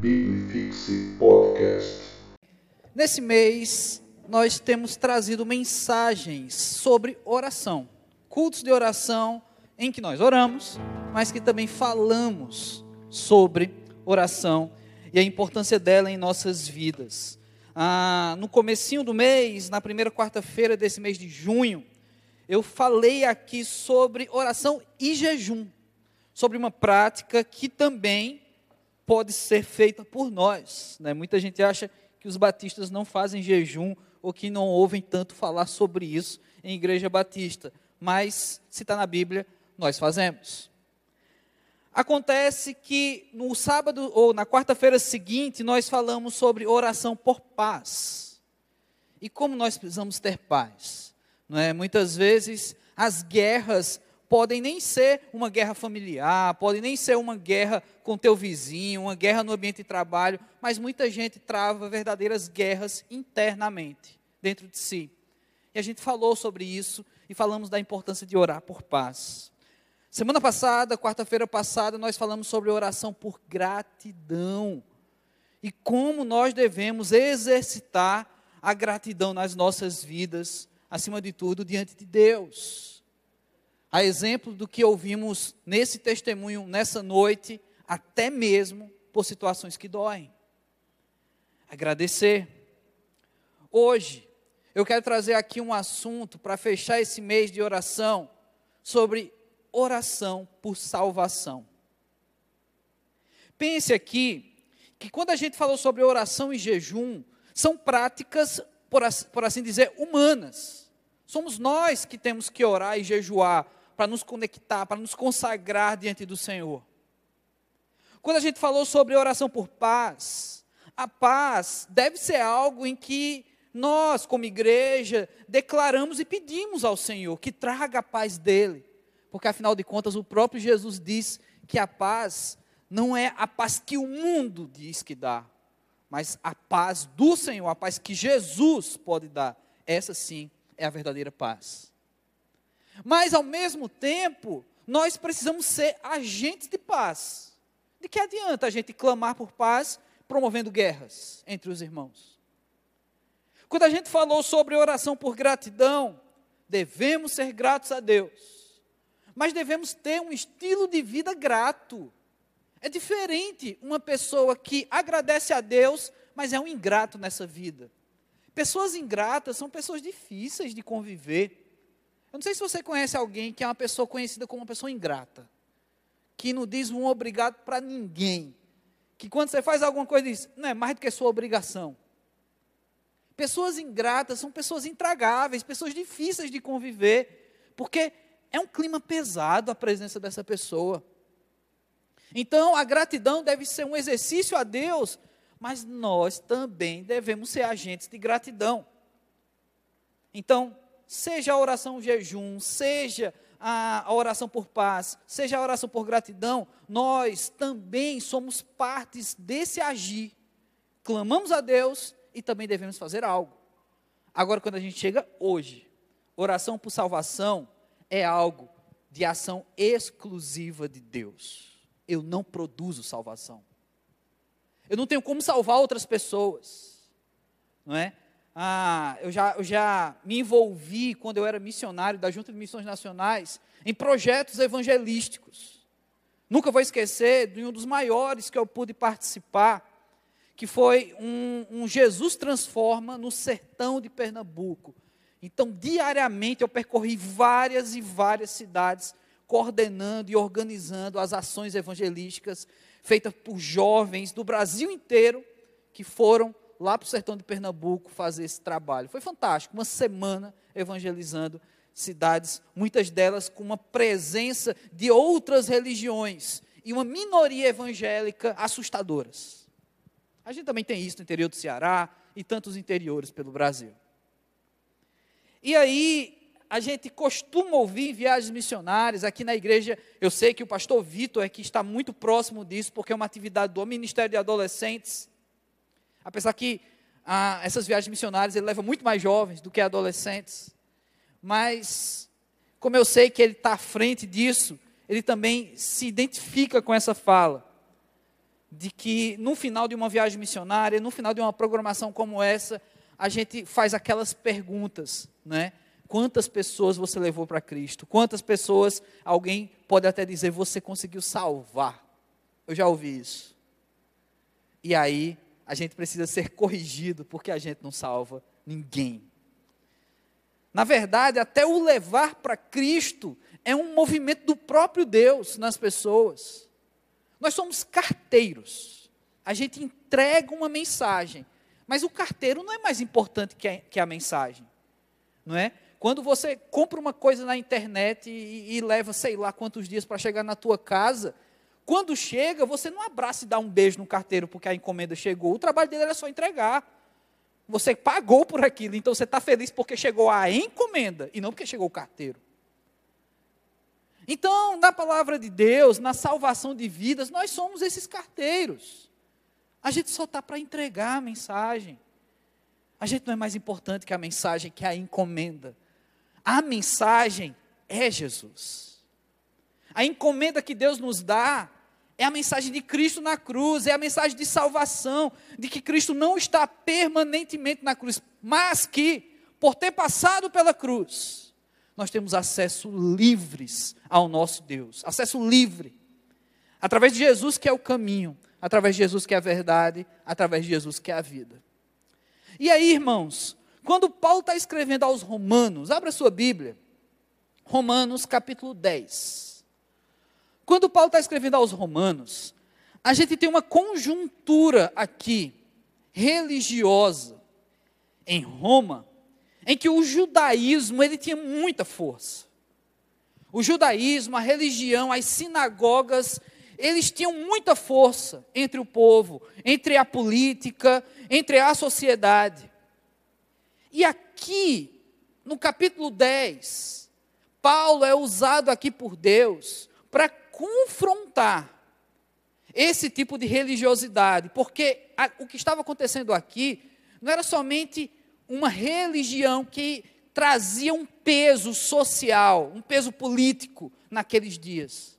Bibifixe Podcast. Nesse mês, nós temos trazido mensagens sobre oração, cultos de oração em que nós oramos, mas que também falamos sobre oração e a importância dela em nossas vidas. Ah, no comecinho do mês, na primeira quarta-feira desse mês de junho, eu falei aqui sobre oração e jejum, sobre uma prática que também pode ser feita por nós. Né? Muita gente acha que os batistas não fazem jejum ou que não ouvem tanto falar sobre isso em igreja batista, mas se está na Bíblia, nós fazemos. Acontece que no sábado ou na quarta-feira seguinte, nós falamos sobre oração por paz. E como nós precisamos ter paz? Não é? Muitas vezes as guerras podem nem ser uma guerra familiar, podem nem ser uma guerra com teu vizinho, uma guerra no ambiente de trabalho, mas muita gente trava verdadeiras guerras internamente, dentro de si. E a gente falou sobre isso e falamos da importância de orar por paz. Semana passada, quarta-feira passada, nós falamos sobre oração por gratidão e como nós devemos exercitar a gratidão nas nossas vidas, acima de tudo, diante de Deus. A exemplo do que ouvimos nesse testemunho, nessa noite, até mesmo por situações que doem. Agradecer. Hoje, eu quero trazer aqui um assunto para fechar esse mês de oração sobre oração por salvação. Pense aqui que quando a gente falou sobre oração e jejum, são práticas, por, assim dizer, humanas. Somos nós que temos que orar e jejuar para nos conectar, para nos consagrar diante do Senhor. Quando a gente falou sobre oração por paz, a paz deve ser algo em que nós, como igreja, declaramos e pedimos ao Senhor que traga a paz dele porque afinal de contas o próprio Jesus diz que a paz não é a paz que o mundo diz que dá, mas a paz do Senhor, a paz que Jesus pode dar. Essa sim é a verdadeira paz. Mas ao mesmo tempo, nós precisamos ser agentes de paz. De que adianta a gente clamar por paz promovendo guerras entre os irmãos? Quando a gente falou sobre oração por gratidão, devemos ser gratos a Deus mas devemos ter um estilo de vida grato. É diferente uma pessoa que agradece a Deus, mas é um ingrato nessa vida. Pessoas ingratas são pessoas difíceis de conviver. Eu não sei se você conhece alguém que é uma pessoa conhecida como uma pessoa ingrata, que não diz um obrigado para ninguém, que quando você faz alguma coisa diz, não é mais do que sua obrigação. Pessoas ingratas são pessoas intragáveis, pessoas difíceis de conviver, porque é um clima pesado a presença dessa pessoa. Então, a gratidão deve ser um exercício a Deus, mas nós também devemos ser agentes de gratidão. Então, seja a oração jejum, seja a, oração por paz, seja a oração por gratidão, nós também somos partes desse agir. Clamamos a Deus e também devemos fazer algo. Agora, quando a gente chega hoje, oração por salvação, é algo de ação exclusiva de Deus. Eu não produzo salvação. Eu não tenho como salvar outras pessoas. Não é? Ah, eu já, eu já me envolvi quando eu era missionário da Junta de Missões Nacionais em projetos evangelísticos. Nunca vou esquecer de um dos maiores que eu pude participar, que foi um, um Jesus Transforma no sertão de Pernambuco. Então, diariamente eu percorri várias e várias cidades, coordenando e organizando as ações evangelísticas feitas por jovens do Brasil inteiro que foram lá para o sertão de Pernambuco fazer esse trabalho. Foi fantástico, uma semana evangelizando cidades, muitas delas com uma presença de outras religiões e uma minoria evangélica assustadoras. A gente também tem isso no interior do Ceará e tantos interiores pelo Brasil. E aí, a gente costuma ouvir em viagens missionárias, aqui na igreja, eu sei que o pastor Vitor é que está muito próximo disso, porque é uma atividade do Ministério de Adolescentes. Apesar que ah, essas viagens missionárias ele leva muito mais jovens do que adolescentes. Mas, como eu sei que ele está à frente disso, ele também se identifica com essa fala. de que no final de uma viagem missionária, no final de uma programação como essa, a gente faz aquelas perguntas, né? Quantas pessoas você levou para Cristo? Quantas pessoas, alguém pode até dizer, você conseguiu salvar? Eu já ouvi isso. E aí, a gente precisa ser corrigido, porque a gente não salva ninguém. Na verdade, até o levar para Cristo é um movimento do próprio Deus nas pessoas. Nós somos carteiros. A gente entrega uma mensagem, mas o carteiro não é mais importante que a, que a mensagem, não é? Quando você compra uma coisa na internet e, e leva sei lá quantos dias para chegar na tua casa, quando chega, você não abraça e dá um beijo no carteiro porque a encomenda chegou. O trabalho dele era só entregar. Você pagou por aquilo, então você está feliz porque chegou a encomenda e não porque chegou o carteiro. Então, na palavra de Deus, na salvação de vidas, nós somos esses carteiros. A gente só está para entregar a mensagem. A gente não é mais importante que a mensagem, que a encomenda. A mensagem é Jesus. A encomenda que Deus nos dá é a mensagem de Cristo na cruz, é a mensagem de salvação, de que Cristo não está permanentemente na cruz, mas que, por ter passado pela cruz, nós temos acesso livres ao nosso Deus, acesso livre, através de Jesus que é o caminho, através de Jesus que é a verdade, através de Jesus que é a vida. E aí, irmãos, quando Paulo está escrevendo aos Romanos, abra sua Bíblia, Romanos capítulo 10. Quando Paulo está escrevendo aos Romanos, a gente tem uma conjuntura aqui, religiosa, em Roma, em que o judaísmo ele tinha muita força. O judaísmo, a religião, as sinagogas, eles tinham muita força entre o povo, entre a política, entre a sociedade. E aqui, no capítulo 10, Paulo é usado aqui por Deus para confrontar esse tipo de religiosidade, porque a, o que estava acontecendo aqui não era somente uma religião que trazia um peso social, um peso político naqueles dias.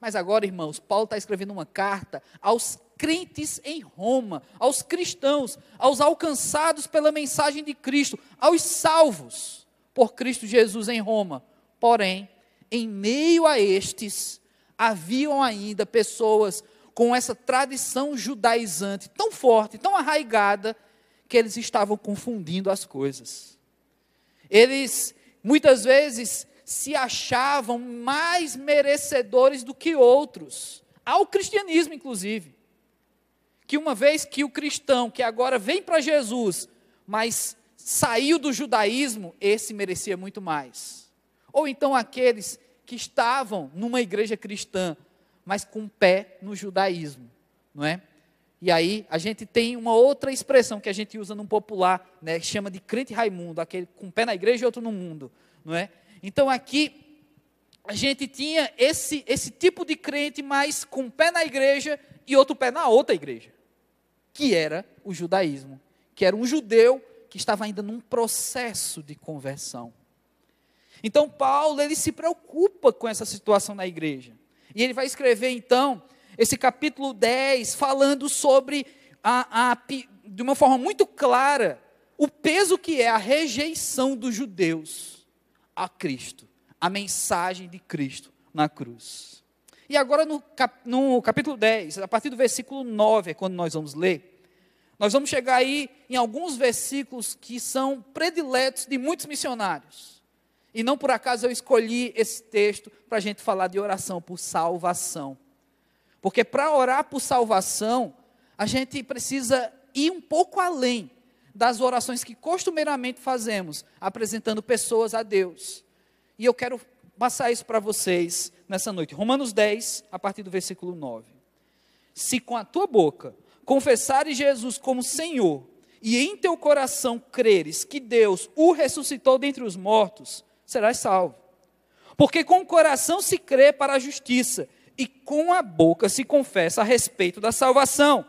Mas agora, irmãos, Paulo está escrevendo uma carta aos crentes em Roma, aos cristãos, aos alcançados pela mensagem de Cristo, aos salvos por Cristo Jesus em Roma. Porém, em meio a estes, haviam ainda pessoas com essa tradição judaizante tão forte, tão arraigada, que eles estavam confundindo as coisas. Eles, muitas vezes, se achavam mais merecedores do que outros, ao cristianismo, inclusive. Que uma vez que o cristão, que agora vem para Jesus, mas saiu do judaísmo, esse merecia muito mais. Ou então aqueles que estavam numa igreja cristã, mas com pé no judaísmo, não é? E aí a gente tem uma outra expressão que a gente usa no popular, né, que chama de crente Raimundo, aquele com pé na igreja e outro no mundo, não é? Então aqui a gente tinha esse esse tipo de crente, mas com pé na igreja e outro pé na outra igreja, que era o judaísmo, que era um judeu que estava ainda num processo de conversão. Então Paulo ele se preocupa com essa situação na igreja. E ele vai escrever então esse capítulo 10 falando sobre a, a, de uma forma muito clara o peso que é a rejeição dos judeus a Cristo, a mensagem de Cristo na cruz. E agora no, cap, no capítulo 10, a partir do versículo 9 é quando nós vamos ler. Nós vamos chegar aí em alguns versículos que são prediletos de muitos missionários. E não por acaso eu escolhi esse texto para a gente falar de oração por salvação. Porque para orar por salvação, a gente precisa ir um pouco além das orações que costumeiramente fazemos, apresentando pessoas a Deus. E eu quero passar isso para vocês nessa noite. Romanos 10, a partir do versículo 9. Se com a tua boca confessares Jesus como Senhor, e em teu coração creres que Deus o ressuscitou dentre os mortos, serás salvo. Porque com o coração se crê para a justiça, e com a boca se confessa a respeito da salvação.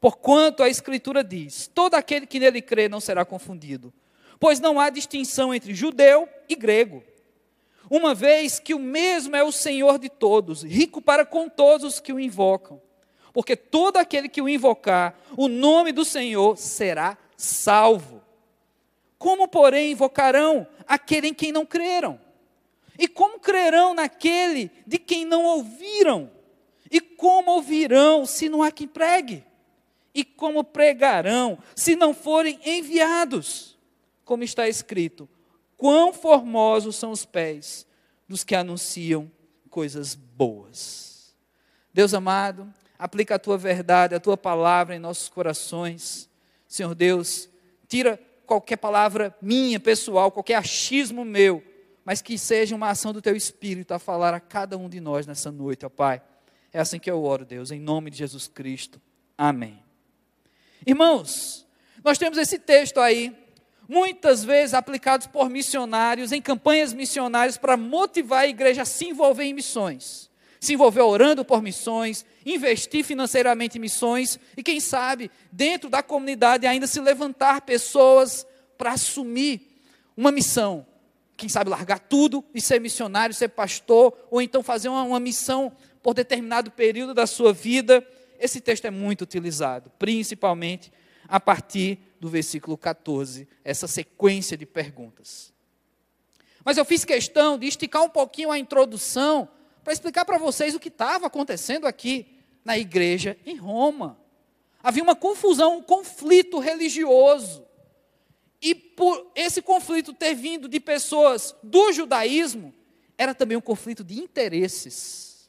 Porquanto a Escritura diz: todo aquele que nele crê não será confundido, pois não há distinção entre judeu e grego. Uma vez que o mesmo é o Senhor de todos, rico para com todos os que o invocam. porque todo aquele que o invocar, o nome do Senhor será salvo. Como, porém, invocarão aquele em quem não creram? E como crerão naquele de quem não ouviram? E como ouvirão se não há quem pregue? E como pregarão se não forem enviados? Como está escrito: Quão formosos são os pés dos que anunciam coisas boas. Deus amado, aplica a tua verdade, a tua palavra em nossos corações. Senhor Deus, tira qualquer palavra minha, pessoal, qualquer achismo meu, mas que seja uma ação do teu espírito a falar a cada um de nós nessa noite, ó Pai. É assim que eu oro, Deus, em nome de Jesus Cristo. Amém. Irmãos, nós temos esse texto aí, muitas vezes aplicados por missionários em campanhas missionárias para motivar a igreja a se envolver em missões. Se envolver orando por missões, investir financeiramente em missões e, quem sabe, dentro da comunidade ainda se levantar pessoas para assumir uma missão. Quem sabe largar tudo e ser missionário, ser pastor, ou então fazer uma, uma missão por determinado período da sua vida. Esse texto é muito utilizado, principalmente a partir do versículo 14, essa sequência de perguntas. Mas eu fiz questão de esticar um pouquinho a introdução para explicar para vocês o que estava acontecendo aqui na igreja em Roma. Havia uma confusão, um conflito religioso. E por esse conflito ter vindo de pessoas do judaísmo, era também um conflito de interesses.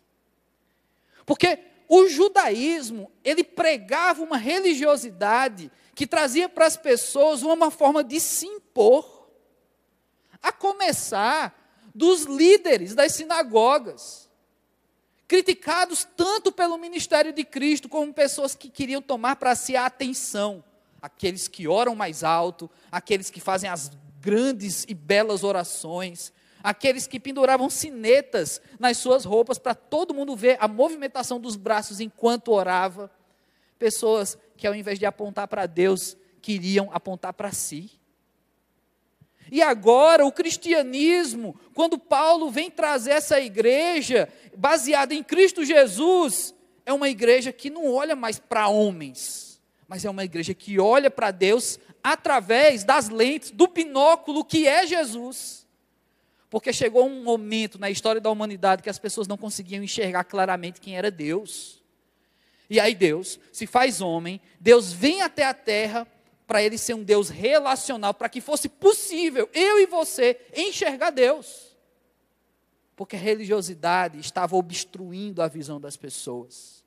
Porque o judaísmo, ele pregava uma religiosidade que trazia para as pessoas uma forma de se impor. A começar dos líderes das sinagogas, criticados tanto pelo ministério de Cristo como pessoas que queriam tomar para si a atenção, aqueles que oram mais alto, aqueles que fazem as grandes e belas orações, aqueles que penduravam sinetas nas suas roupas para todo mundo ver a movimentação dos braços enquanto orava. Pessoas que ao invés de apontar para Deus, queriam apontar para si. E agora, o cristianismo, quando Paulo vem trazer essa igreja baseada em Cristo Jesus, é uma igreja que não olha mais para homens, mas é uma igreja que olha para Deus através das lentes do binóculo que é Jesus. Porque chegou um momento na história da humanidade que as pessoas não conseguiam enxergar claramente quem era Deus. E aí Deus se faz homem, Deus vem até a terra para ele ser um Deus relacional, para que fosse possível eu e você enxergar Deus. Porque a religiosidade estava obstruindo a visão das pessoas.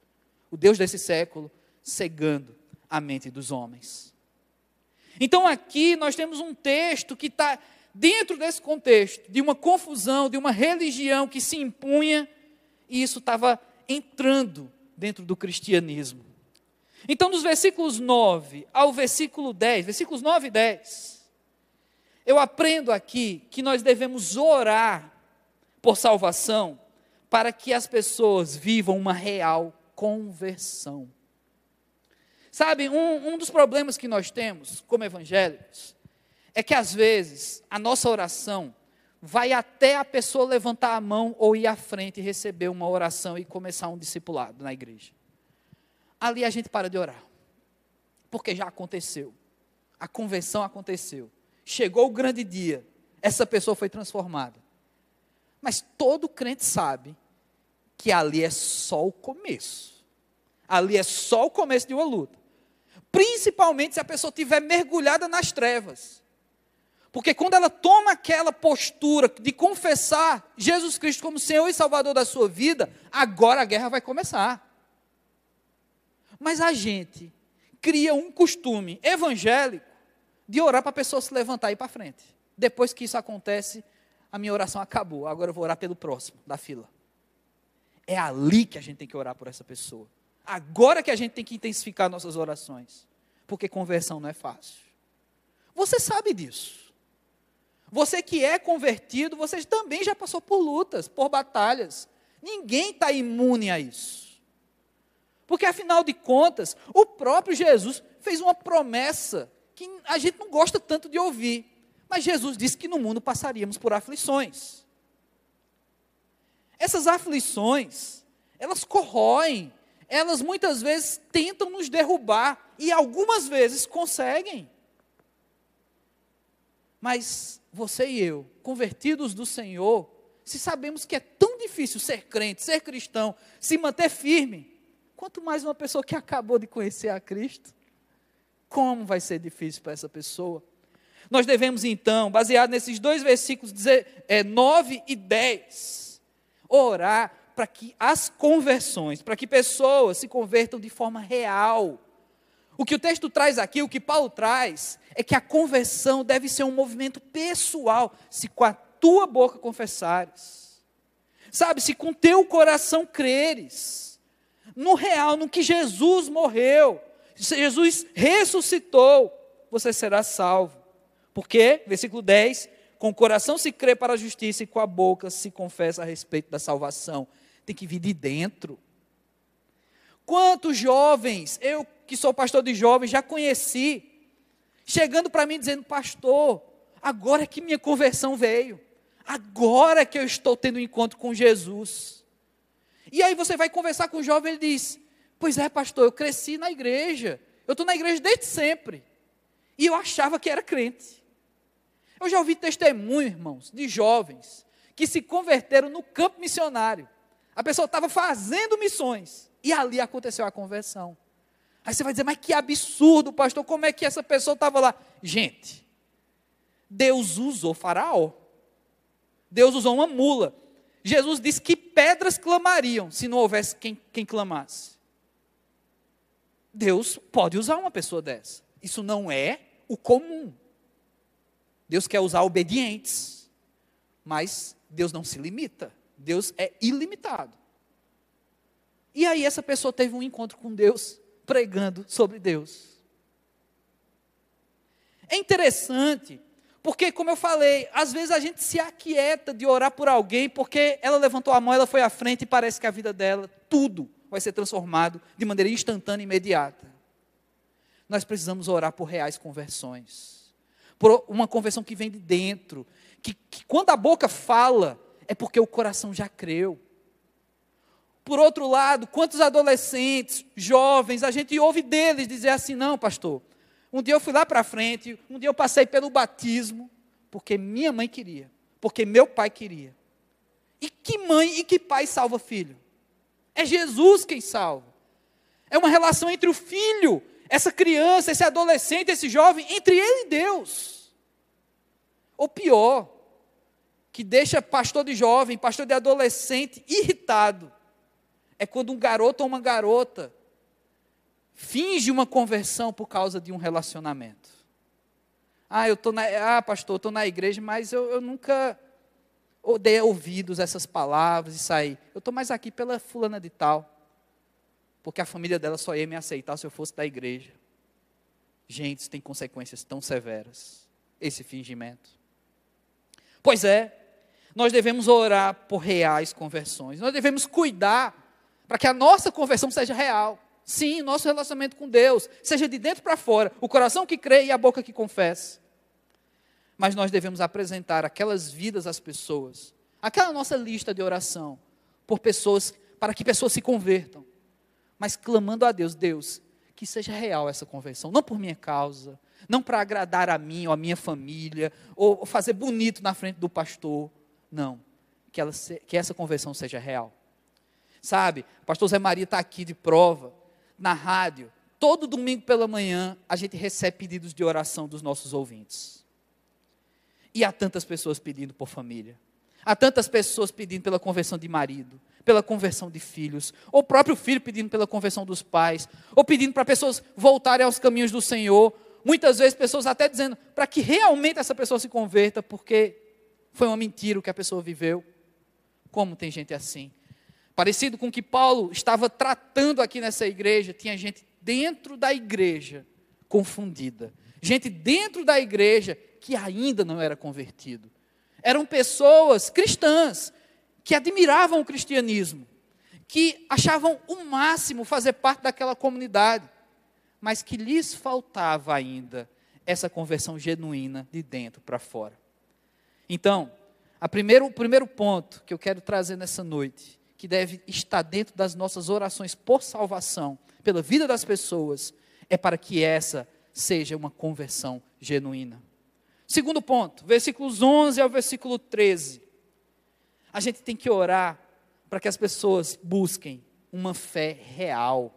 O Deus desse século cegando a mente dos homens. Então aqui nós temos um texto que está dentro desse contexto de uma confusão, de uma religião que se impunha, e isso estava entrando dentro do cristianismo. Então, dos versículos 9 ao versículo 10, versículos 9 e 10, eu aprendo aqui que nós devemos orar por salvação para que as pessoas vivam uma real conversão. Sabe, um, um dos problemas que nós temos como evangélicos é que às vezes a nossa oração vai até a pessoa levantar a mão ou ir à frente e receber uma oração e começar um discipulado na igreja. Ali a gente para de orar, porque já aconteceu, a convenção aconteceu, chegou o grande dia, essa pessoa foi transformada. Mas todo crente sabe que ali é só o começo, ali é só o começo de uma luta, principalmente se a pessoa estiver mergulhada nas trevas. Porque quando ela toma aquela postura de confessar Jesus Cristo como Senhor e Salvador da sua vida, agora a guerra vai começar. Mas a gente cria um costume evangélico de orar para a pessoa se levantar e ir para frente. Depois que isso acontece, a minha oração acabou. Agora eu vou orar pelo próximo da fila. É ali que a gente tem que orar por essa pessoa. Agora que a gente tem que intensificar nossas orações. Porque conversão não é fácil. Você sabe disso. Você que é convertido, você também já passou por lutas, por batalhas. Ninguém está imune a isso. Porque, afinal de contas, o próprio Jesus fez uma promessa que a gente não gosta tanto de ouvir. Mas Jesus disse que no mundo passaríamos por aflições. Essas aflições, elas corroem, elas muitas vezes tentam nos derrubar e algumas vezes conseguem. Mas você e eu, convertidos do Senhor, se sabemos que é tão difícil ser crente, ser cristão, se manter firme, quanto mais uma pessoa que acabou de conhecer a Cristo, como vai ser difícil para essa pessoa? Nós devemos então, baseado nesses dois versículos dizer, é, 9 e 10, orar para que as conversões, para que pessoas se convertam de forma real. O que o texto traz aqui, o que Paulo traz, é que a conversão deve ser um movimento pessoal, se com a tua boca confessares. Sabe, se com teu coração creres no real, no que Jesus morreu, Jesus ressuscitou, você será salvo. Porque, versículo 10, com o coração se crê para a justiça e com a boca se confessa a respeito da salvação. Tem que vir de dentro. Quantos jovens, eu que sou pastor de jovens, já conheci, chegando para mim dizendo, pastor, agora é que minha conversão veio. Agora que eu estou tendo um encontro com Jesus. E aí você vai conversar com o jovem, ele diz: Pois é, pastor, eu cresci na igreja. Eu estou na igreja desde sempre. E eu achava que era crente. Eu já ouvi testemunho, irmãos, de jovens que se converteram no campo missionário. A pessoa estava fazendo missões e ali aconteceu a conversão. Aí você vai dizer, mas que absurdo, pastor, como é que essa pessoa estava lá? Gente, Deus usou Faraó. Deus usou uma mula. Jesus disse que pedras clamariam se não houvesse quem, quem clamasse. Deus pode usar uma pessoa dessa. Isso não é o comum. Deus quer usar obedientes, mas Deus não se limita. Deus é ilimitado. E aí essa pessoa teve um encontro com Deus, pregando sobre Deus. É interessante porque, como eu falei, às vezes a gente se aquieta de orar por alguém, porque ela levantou a mão, ela foi à frente e parece que a vida dela, tudo vai ser transformado de maneira instantânea e imediata. Nós precisamos orar por reais conversões, por uma conversão que vem de dentro, que, que quando a boca fala, é porque o coração já creu. Por outro lado, quantos adolescentes, jovens, a gente ouve deles dizer assim: não, pastor, um dia eu fui lá para frente, um dia eu passei pelo batismo, porque minha mãe queria, porque meu pai queria. E que mãe e que pai salva filho? É Jesus quem salva. É uma relação entre o filho, essa criança, esse adolescente, esse jovem, entre ele e Deus. Ou pior, que deixa pastor de jovem, pastor de adolescente irritado, é quando um garoto ou uma garota finge uma conversão por causa de um relacionamento. Ah, eu tô na, ah, pastor, estou na igreja, mas eu, eu nunca dei ouvidos a essas palavras e saí. Eu estou mais aqui pela fulana de tal, porque a família dela só ia me aceitar se eu fosse da igreja. Gente, isso tem consequências tão severas, esse fingimento. Pois é, nós devemos orar por reais conversões, nós devemos cuidar para que a nossa conversão seja real. Sim, nosso relacionamento com Deus, seja de dentro para fora, o coração que crê e a boca que confessa. Mas nós devemos apresentar aquelas vidas às pessoas, aquela nossa lista de oração, por pessoas, para que pessoas se convertam, mas clamando a Deus, Deus, que seja real essa conversão, não por minha causa, não para agradar a mim ou a minha família, ou fazer bonito na frente do pastor, não, que, ela, que essa conversão seja real. Sabe, o pastor Zé Maria está aqui de prova, na rádio, todo domingo pela manhã, a gente recebe pedidos de oração dos nossos ouvintes. E há tantas pessoas pedindo por família. Há tantas pessoas pedindo pela conversão de marido, pela conversão de filhos, ou o próprio filho pedindo pela conversão dos pais, ou pedindo para pessoas voltarem aos caminhos do Senhor. Muitas vezes pessoas até dizendo para que realmente essa pessoa se converta, porque foi uma mentira o que a pessoa viveu. Como tem gente assim? Parecido com o que Paulo estava tratando aqui nessa igreja, tinha gente dentro da igreja confundida. Gente dentro da igreja que ainda não era convertido. Eram pessoas cristãs que admiravam o cristianismo, que achavam o máximo fazer parte daquela comunidade, mas que lhes faltava ainda essa conversão genuína de dentro para fora. Então, primeiro, o primeiro ponto que eu quero trazer nessa noite que deve estar dentro das nossas orações por salvação, pela vida das pessoas, é para que essa seja uma conversão genuína. Segundo ponto, versículos 11 ao versículo 13. A gente tem que orar para que as pessoas busquem uma fé real.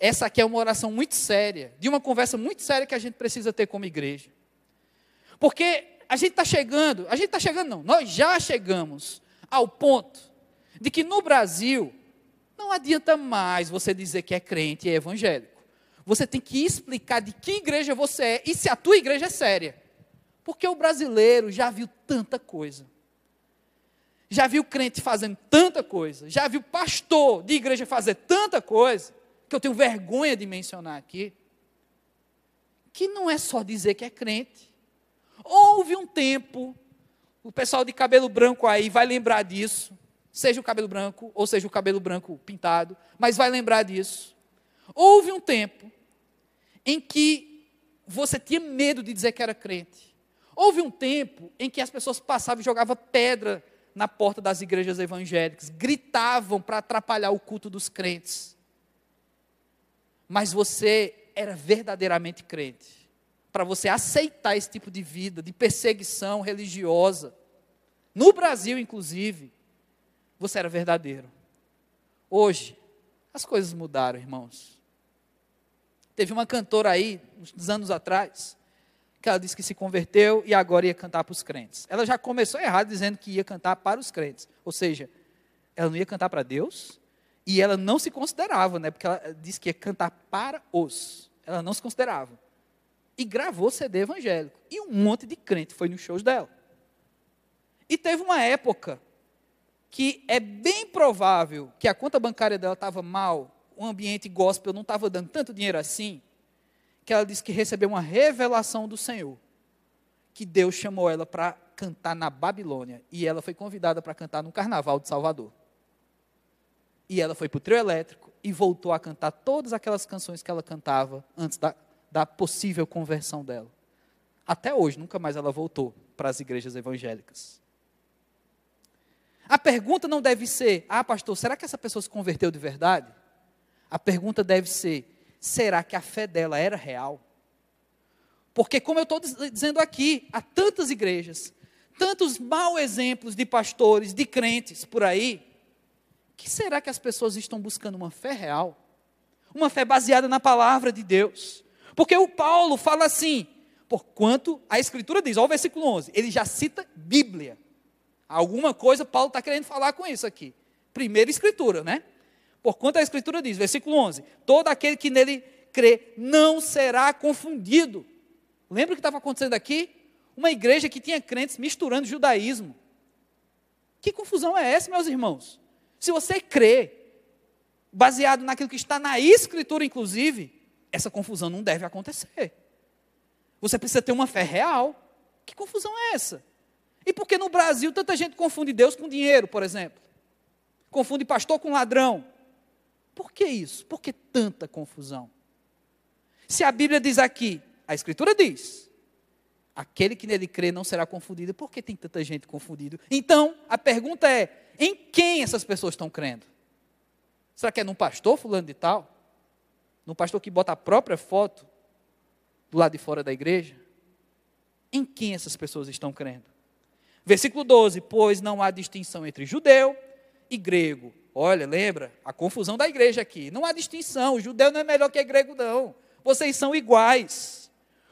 Essa aqui é uma oração muito séria, de uma conversa muito séria que a gente precisa ter como igreja. Porque a gente está chegando, a gente está chegando não, nós já chegamos ao ponto de que no Brasil não adianta mais você dizer que é crente e é evangélico. Você tem que explicar de que igreja você é e se a tua igreja é séria. Porque o brasileiro já viu tanta coisa. Já viu crente fazendo tanta coisa, já viu pastor de igreja fazer tanta coisa, que eu tenho vergonha de mencionar aqui, que não é só dizer que é crente. Houve um tempo, o pessoal de cabelo branco aí vai lembrar disso, seja o cabelo branco ou seja o cabelo branco pintado, mas vai lembrar disso. Houve um tempo em que você tinha medo de dizer que era crente. Houve um tempo em que as pessoas passavam e jogavam pedra na porta das igrejas evangélicas, gritavam para atrapalhar o culto dos crentes. Mas você era verdadeiramente crente. Para você aceitar esse tipo de vida, de perseguição religiosa, no Brasil inclusive, você era verdadeiro. Hoje, as coisas mudaram, irmãos. Teve uma cantora aí, uns anos atrás, que ela disse que se converteu e agora ia cantar para os crentes. Ela já começou errado dizendo que ia cantar para os crentes. Ou seja, ela não ia cantar para Deus e ela não se considerava, né? Porque ela disse que ia cantar para os. Ela não se considerava. E gravou CD evangélico. E um monte de crente foi nos shows dela. E teve uma época que é bem provável que a conta bancária dela estava mal, o ambiente gospel não estava dando tanto dinheiro assim, que ela disse que recebeu uma revelação do Senhor, que Deus chamou ela para cantar na Babilônia, e ela foi convidada para cantar no Carnaval de Salvador. E ela foi para o trio elétrico e voltou a cantar todas aquelas canções que ela cantava antes da, da possível conversão dela. Até hoje, nunca mais ela voltou para as igrejas evangélicas. A pergunta não deve ser, ah, pastor, será que essa pessoa se converteu de verdade? A pergunta deve ser, será que a fé dela era real? Porque, como eu estou dizendo aqui, há tantas igrejas, tantos mau exemplos de pastores, de crentes por aí, que será que as pessoas estão buscando uma fé real? Uma fé baseada na palavra de Deus. Porque o Paulo fala assim, porquanto a Escritura diz, olha o versículo 11, ele já cita Bíblia. Alguma coisa Paulo está querendo falar com isso aqui. Primeira escritura, né? Porquanto a escritura diz, versículo 11: Todo aquele que nele crê não será confundido. Lembra o que estava acontecendo aqui? Uma igreja que tinha crentes misturando judaísmo. Que confusão é essa, meus irmãos? Se você crê, baseado naquilo que está na escritura, inclusive, essa confusão não deve acontecer. Você precisa ter uma fé real. Que confusão é essa? E por que no Brasil tanta gente confunde Deus com dinheiro, por exemplo? Confunde pastor com ladrão. Por que isso? Por que tanta confusão? Se a Bíblia diz aqui, a Escritura diz, aquele que nele crê não será confundido, por que tem tanta gente confundida? Então, a pergunta é: em quem essas pessoas estão crendo? Será que é num pastor fulano de tal? Num pastor que bota a própria foto do lado de fora da igreja? Em quem essas pessoas estão crendo? Versículo 12: Pois não há distinção entre judeu e grego. Olha, lembra? A confusão da igreja aqui. Não há distinção. O judeu não é melhor que grego, não. Vocês são iguais.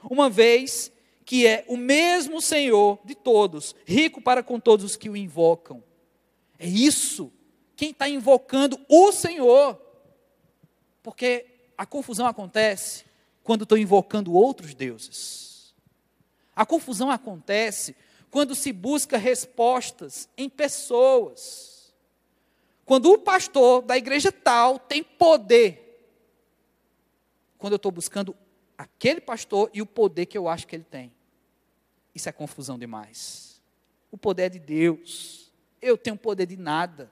Uma vez que é o mesmo Senhor de todos, rico para com todos os que o invocam. É isso. Quem está invocando o Senhor. Porque a confusão acontece quando estou invocando outros deuses. A confusão acontece quando se busca respostas em pessoas. Quando o pastor da igreja tal tem poder. Quando eu estou buscando aquele pastor e o poder que eu acho que ele tem. Isso é confusão demais. O poder é de Deus. Eu tenho poder de nada.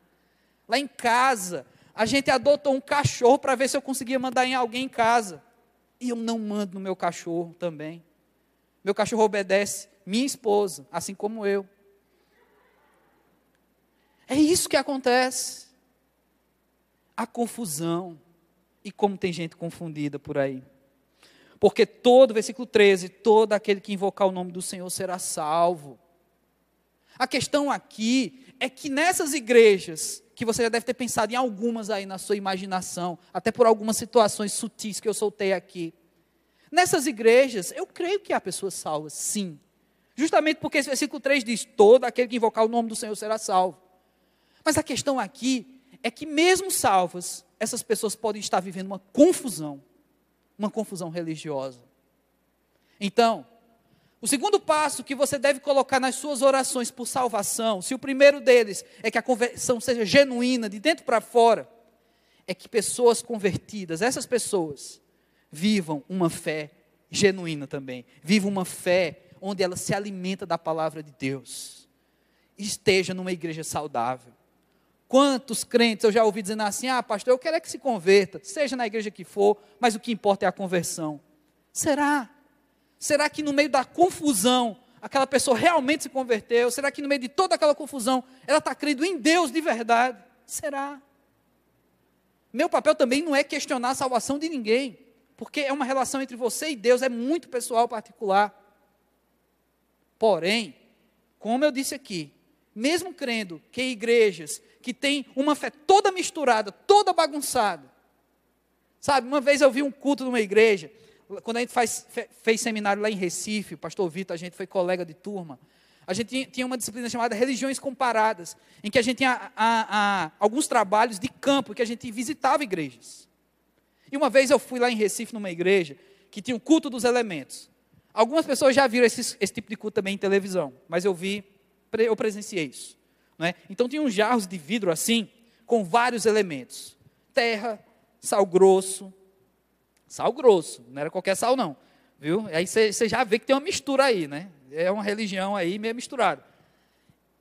Lá em casa, a gente adotou um cachorro para ver se eu conseguia mandar em alguém em casa. E eu não mando no meu cachorro também. Meu cachorro obedece minha esposa, assim como eu. É isso que acontece. A confusão. E como tem gente confundida por aí. Porque todo, versículo 13, todo aquele que invocar o nome do Senhor será salvo. A questão aqui é que nessas igrejas, que você já deve ter pensado em algumas aí na sua imaginação, até por algumas situações sutis que eu soltei aqui. Nessas igrejas, eu creio que há pessoas salvas, sim. Justamente porque esse versículo 3 diz: todo aquele que invocar o nome do Senhor será salvo. Mas a questão aqui é que, mesmo salvas, essas pessoas podem estar vivendo uma confusão, uma confusão religiosa. Então, o segundo passo que você deve colocar nas suas orações por salvação, se o primeiro deles é que a conversão seja genuína, de dentro para fora, é que pessoas convertidas, essas pessoas, vivam uma fé genuína também. Vivam uma fé onde ela se alimenta da palavra de Deus. Esteja numa igreja saudável. Quantos crentes eu já ouvi dizendo assim: ah, pastor, eu quero é que se converta, seja na igreja que for, mas o que importa é a conversão. Será? Será que no meio da confusão, aquela pessoa realmente se converteu? Será que no meio de toda aquela confusão, ela está crendo em Deus de verdade? Será? Meu papel também não é questionar a salvação de ninguém, porque é uma relação entre você e Deus, é muito pessoal, particular. Porém, como eu disse aqui, mesmo crendo que igrejas que têm uma fé toda misturada, toda bagunçada, sabe, uma vez eu vi um culto numa igreja, quando a gente faz, fez seminário lá em Recife, o pastor Vitor, a gente foi colega de turma, a gente tinha uma disciplina chamada Religiões Comparadas, em que a gente tinha a, a, alguns trabalhos de campo, que a gente visitava igrejas. E uma vez eu fui lá em Recife, numa igreja, que tinha o culto dos elementos. Algumas pessoas já viram esse, esse tipo de culto também em televisão, mas eu vi, eu presenciei isso. Né? Então tinha uns jarros de vidro assim, com vários elementos: terra, sal grosso, Sal grosso, não era qualquer sal, não. Viu? Aí você já vê que tem uma mistura aí, né? É uma religião aí meio misturada.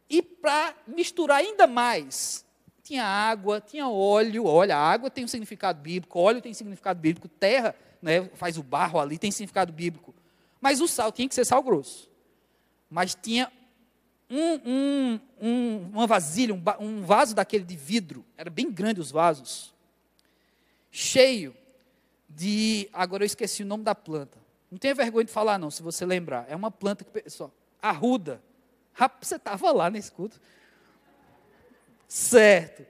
E para misturar ainda mais, tinha água, tinha óleo. Olha, água tem um significado bíblico, óleo tem significado bíblico, terra né, faz o barro ali, tem significado bíblico. Mas o sal tinha que ser sal grosso. Mas tinha um, um, um, uma vasilha, um, um vaso daquele de vidro, era bem grande os vasos, cheio de. Agora eu esqueci o nome da planta. Não tenha vergonha de falar, não, se você lembrar. É uma planta que. Pessoal, arruda. Você estava lá nesse culto. Certo.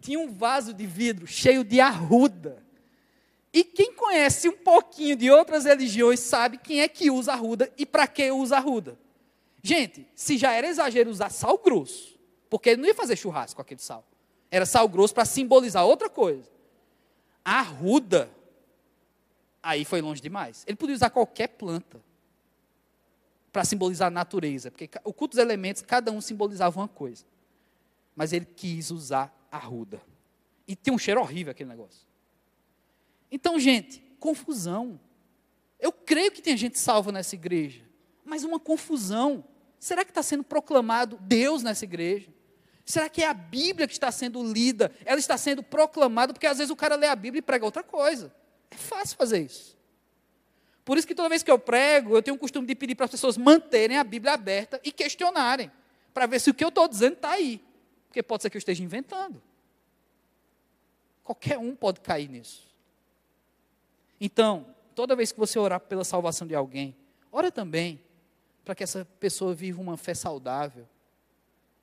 Tinha um vaso de vidro cheio de arruda. E quem conhece um pouquinho de outras religiões sabe quem é que usa arruda e para que usa arruda. Gente, se já era exagero usar sal grosso, porque ele não ia fazer churrasco com aquele sal. Era sal grosso para simbolizar outra coisa. Arruda Aí foi longe demais. Ele podia usar qualquer planta para simbolizar a natureza, porque o culto dos elementos, cada um simbolizava uma coisa. Mas ele quis usar a ruda. E tem um cheiro horrível aquele negócio. Então, gente, confusão. Eu creio que tem gente salva nessa igreja, mas uma confusão. Será que está sendo proclamado Deus nessa igreja? Será que é a Bíblia que está sendo lida? Ela está sendo proclamada, porque às vezes o cara lê a Bíblia e prega outra coisa. É fácil fazer isso. Por isso que toda vez que eu prego, eu tenho o costume de pedir para as pessoas manterem a Bíblia aberta e questionarem, para ver se o que eu estou dizendo está aí. Porque pode ser que eu esteja inventando. Qualquer um pode cair nisso. Então, toda vez que você orar pela salvação de alguém, ora também para que essa pessoa viva uma fé saudável.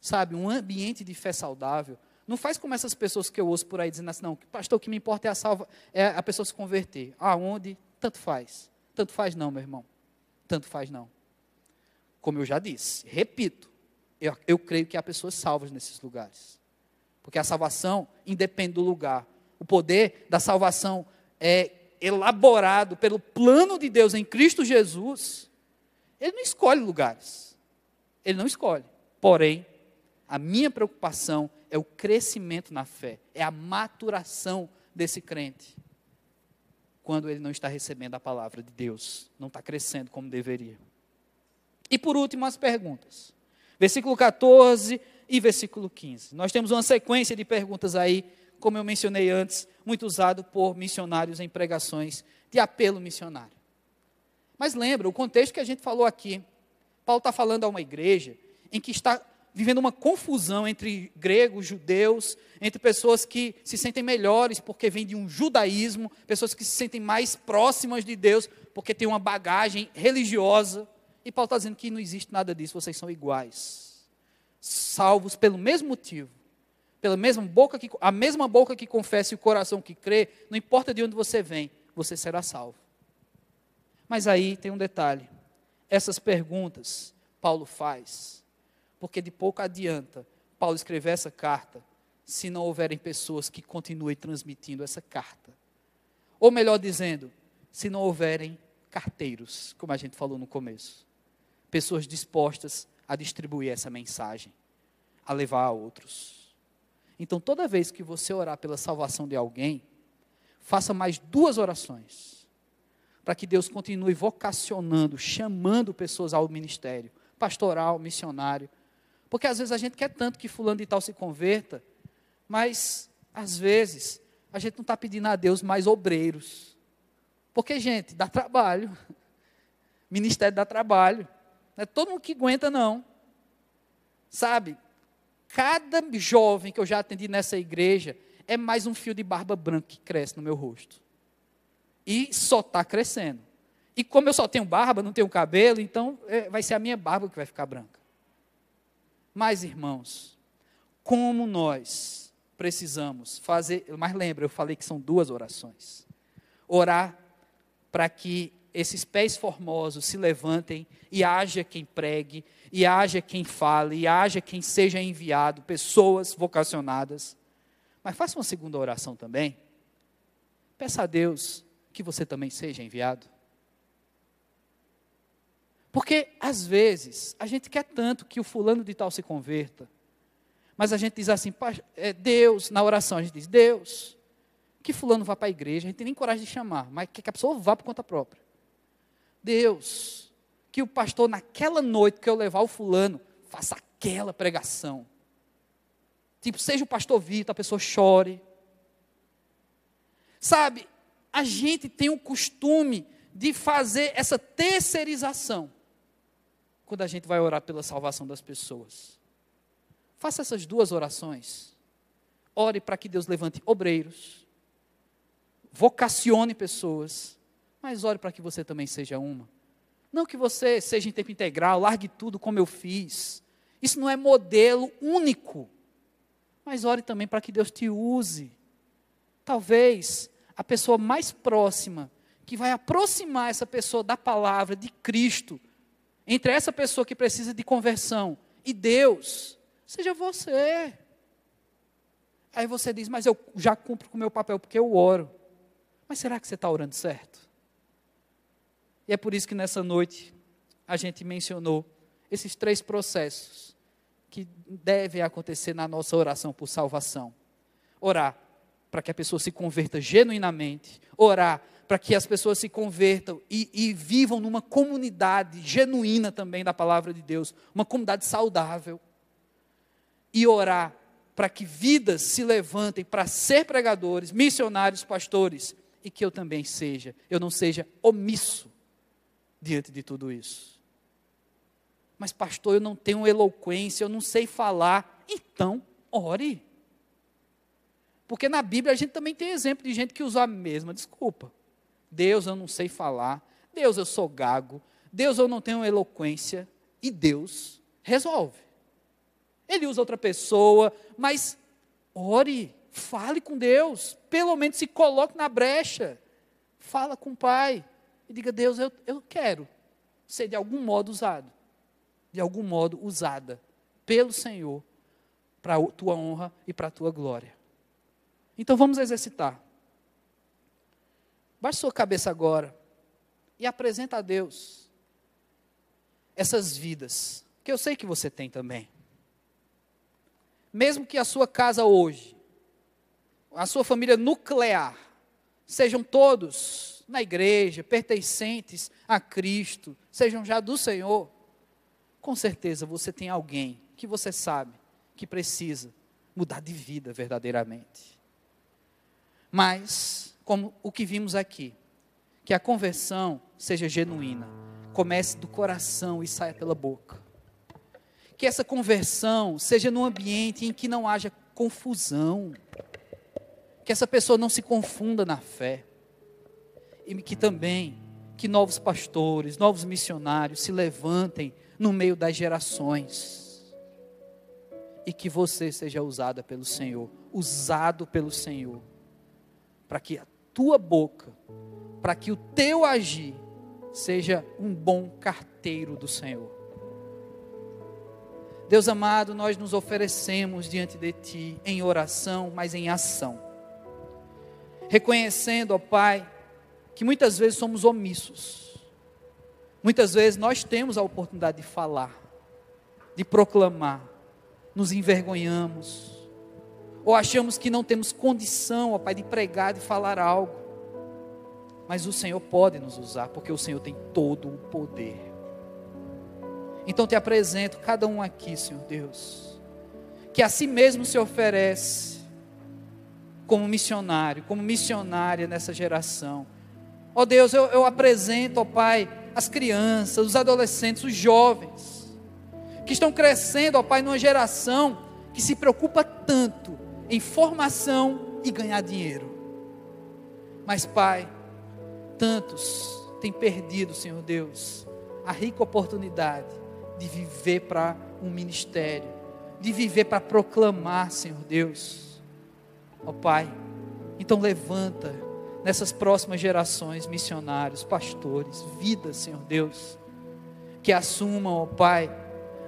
Sabe, um ambiente de fé saudável, não faz como essas pessoas que eu ouço por aí dizendo assim, não, pastor, o que me importa é a, salva, é a pessoa se converter. Aonde? Tanto faz. Tanto faz não, meu irmão. Tanto faz não. Como eu já disse, repito, eu, eu creio que há pessoas salvas nesses lugares. Porque a salvação independe do lugar. O poder da salvação é elaborado pelo plano de Deus em Cristo Jesus. Ele não escolhe lugares. Ele não escolhe. Porém, a minha preocupação é o crescimento na fé, é a maturação desse crente. Quando ele não está recebendo a palavra de Deus, não está crescendo como deveria. E por último, as perguntas. Versículo 14 e versículo 15. Nós temos uma sequência de perguntas aí, como eu mencionei antes, muito usado por missionários em pregações de apelo missionário. Mas lembra, o contexto que a gente falou aqui, Paulo está falando a uma igreja em que está vivendo uma confusão entre gregos, judeus, entre pessoas que se sentem melhores porque vêm de um judaísmo, pessoas que se sentem mais próximas de Deus porque têm uma bagagem religiosa. E Paulo está dizendo que não existe nada disso, vocês são iguais, salvos pelo mesmo motivo, pela mesma boca que a mesma boca que confessa e o coração que crê, não importa de onde você vem, você será salvo. Mas aí tem um detalhe. Essas perguntas Paulo faz, porque de pouco adianta Paulo escrever essa carta se não houverem pessoas que continuem transmitindo essa carta. Ou melhor dizendo, se não houverem carteiros, como a gente falou no começo. Pessoas dispostas a distribuir essa mensagem, a levar a outros. Então, toda vez que você orar pela salvação de alguém, faça mais duas orações, para que Deus continue vocacionando, chamando pessoas ao ministério, pastoral, missionário. Porque às vezes a gente quer tanto que fulano de tal se converta, mas às vezes a gente não está pedindo a Deus mais obreiros. Porque, gente, dá trabalho. Ministério dá trabalho. Não é todo mundo que aguenta, não. Sabe? Cada jovem que eu já atendi nessa igreja é mais um fio de barba branca que cresce no meu rosto. E só está crescendo. E como eu só tenho barba, não tenho cabelo, então é, vai ser a minha barba que vai ficar branca. Mas, irmãos, como nós precisamos fazer, mas lembra, eu falei que são duas orações. Orar para que esses pés formosos se levantem e haja quem pregue, e haja quem fale, e haja quem seja enviado, pessoas vocacionadas. Mas faça uma segunda oração também. Peça a Deus que você também seja enviado. Porque, às vezes, a gente quer tanto que o fulano de tal se converta, mas a gente diz assim, é Deus, na oração a gente diz, Deus, que fulano vá para a igreja, a gente tem nem coragem de chamar, mas que a pessoa vá por conta própria. Deus, que o pastor, naquela noite que eu levar o fulano, faça aquela pregação. Tipo, seja o pastor Vitor, a pessoa chore. Sabe, a gente tem o costume de fazer essa terceirização quando a gente vai orar pela salvação das pessoas. Faça essas duas orações. Ore para que Deus levante obreiros, vocacione pessoas, mas ore para que você também seja uma. Não que você seja em tempo integral, largue tudo como eu fiz. Isso não é modelo único. Mas ore também para que Deus te use. Talvez a pessoa mais próxima, que vai aproximar essa pessoa da palavra de Cristo, entre essa pessoa que precisa de conversão e Deus, seja você. Aí você diz, mas eu já cumpro com o meu papel porque eu oro. Mas será que você está orando certo? E é por isso que nessa noite a gente mencionou esses três processos que devem acontecer na nossa oração por salvação: orar para que a pessoa se converta genuinamente, orar para que as pessoas se convertam e, e, vivam numa comunidade genuína também da palavra de Deus, uma comunidade saudável. E orar para que vidas se levantem para ser pregadores, missionários, pastores, e que eu também seja, eu não seja omisso diante de tudo isso. Mas, pastor, eu não tenho eloquência, eu não sei falar. Então, ore. Porque na Bíblia a gente também tem exemplo de gente que usa a mesma desculpa. Deus, eu não sei falar. Deus, eu sou gago. Deus, eu não tenho eloquência. E Deus resolve. Ele usa outra pessoa, mas ore, fale com Deus. Pelo menos se coloque na brecha. Fala com o Pai. E diga, Deus, eu, eu quero ser de algum modo usado. De algum modo usada pelo Senhor para a tua honra e para a tua glória. Então vamos exercitar. Baixe sua cabeça agora e apresenta a Deus essas vidas, que eu sei que você tem também. Mesmo que a sua casa hoje, a sua família nuclear, sejam todos na igreja, pertencentes a Cristo, sejam já do Senhor, com certeza você tem alguém que você sabe que precisa mudar de vida verdadeiramente. Mas como o que vimos aqui. Que a conversão seja genuína, comece do coração e saia pela boca. Que essa conversão seja num ambiente em que não haja confusão. Que essa pessoa não se confunda na fé. E que também que novos pastores, novos missionários se levantem no meio das gerações. E que você seja usada pelo Senhor, usado pelo Senhor, para que a tua boca, para que o teu agir seja um bom carteiro do Senhor. Deus amado, nós nos oferecemos diante de Ti em oração, mas em ação. Reconhecendo, ó Pai, que muitas vezes somos omissos. Muitas vezes nós temos a oportunidade de falar, de proclamar, nos envergonhamos, ou achamos que não temos condição, ó Pai, de pregar, de falar algo. Mas o Senhor pode nos usar, porque o Senhor tem todo o poder. Então te apresento cada um aqui, Senhor Deus, que a si mesmo se oferece como missionário, como missionária nessa geração. Ó oh Deus, eu, eu apresento, ó oh Pai, as crianças, os adolescentes, os jovens, que estão crescendo, ó Pai, numa geração que se preocupa tanto em formação e ganhar dinheiro. Mas, Pai, tantos têm perdido, Senhor Deus, a rica oportunidade de viver para um ministério, de viver para proclamar, Senhor Deus. Ó Pai, então levanta nessas próximas gerações missionários, pastores, vidas, Senhor Deus, que assumam, ó Pai,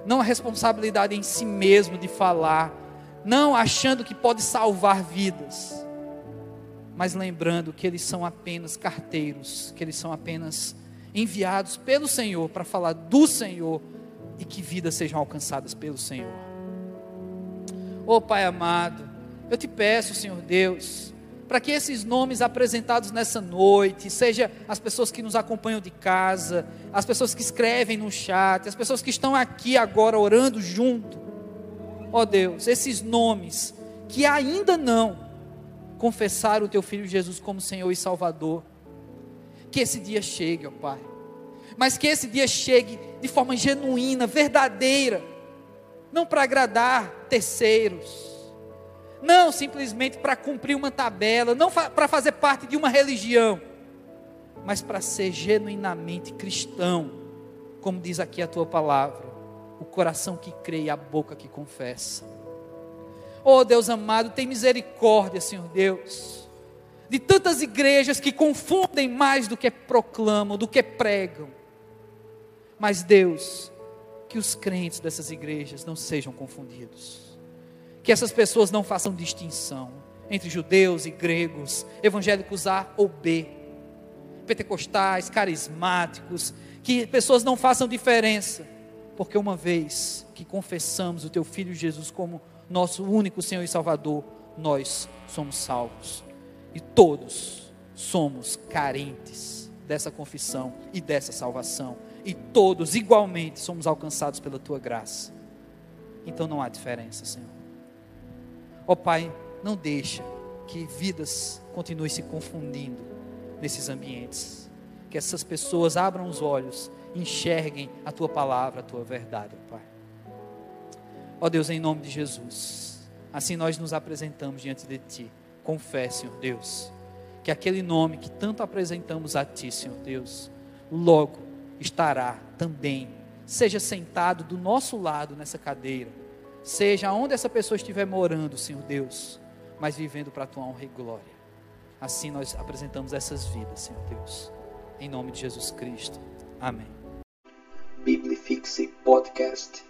não a responsabilidade em si mesmo de falar, não achando que pode salvar vidas, mas lembrando que eles são apenas carteiros, que eles são apenas enviados pelo Senhor para falar do Senhor e que vidas sejam alcançadas pelo Senhor. Oh Pai amado, eu te peço, Senhor Deus, para que esses nomes apresentados nessa noite, seja as pessoas que nos acompanham de casa, as pessoas que escrevem no chat, as pessoas que estão aqui agora orando junto, ó oh Deus, esses nomes que ainda não confessaram o teu filho Jesus como Senhor e Salvador, que esse dia chegue, ó oh Pai mas que esse dia chegue de forma genuína, verdadeira, não para agradar terceiros, não simplesmente para cumprir uma tabela, não para fazer parte de uma religião, mas para ser genuinamente cristão, como diz aqui a tua palavra, o coração que crê e a boca que confessa. Oh Deus amado, tem misericórdia, Senhor Deus, de tantas igrejas que confundem mais do que proclamam, do que pregam. Mas Deus, que os crentes dessas igrejas não sejam confundidos. Que essas pessoas não façam distinção entre judeus e gregos, evangélicos A ou B, pentecostais, carismáticos, que pessoas não façam diferença, porque uma vez que confessamos o teu filho Jesus como nosso único Senhor e Salvador, nós somos salvos. E todos somos carentes dessa confissão e dessa salvação e todos igualmente somos alcançados pela tua graça. Então não há diferença, Senhor. Ó oh, Pai, não deixa que vidas continuem se confundindo nesses ambientes. Que essas pessoas abram os olhos, enxerguem a tua palavra, a tua verdade, Pai. Ó oh, Deus, em nome de Jesus, assim nós nos apresentamos diante de Ti. Confesse, Senhor Deus, que aquele nome que tanto apresentamos a Ti, Senhor Deus, logo estará também. Seja sentado do nosso lado nessa cadeira, seja onde essa pessoa estiver morando, Senhor Deus, mas vivendo para a tua honra e glória. Assim nós apresentamos essas vidas, Senhor Deus. Em nome de Jesus Cristo. Amém. Biblifixe Podcast.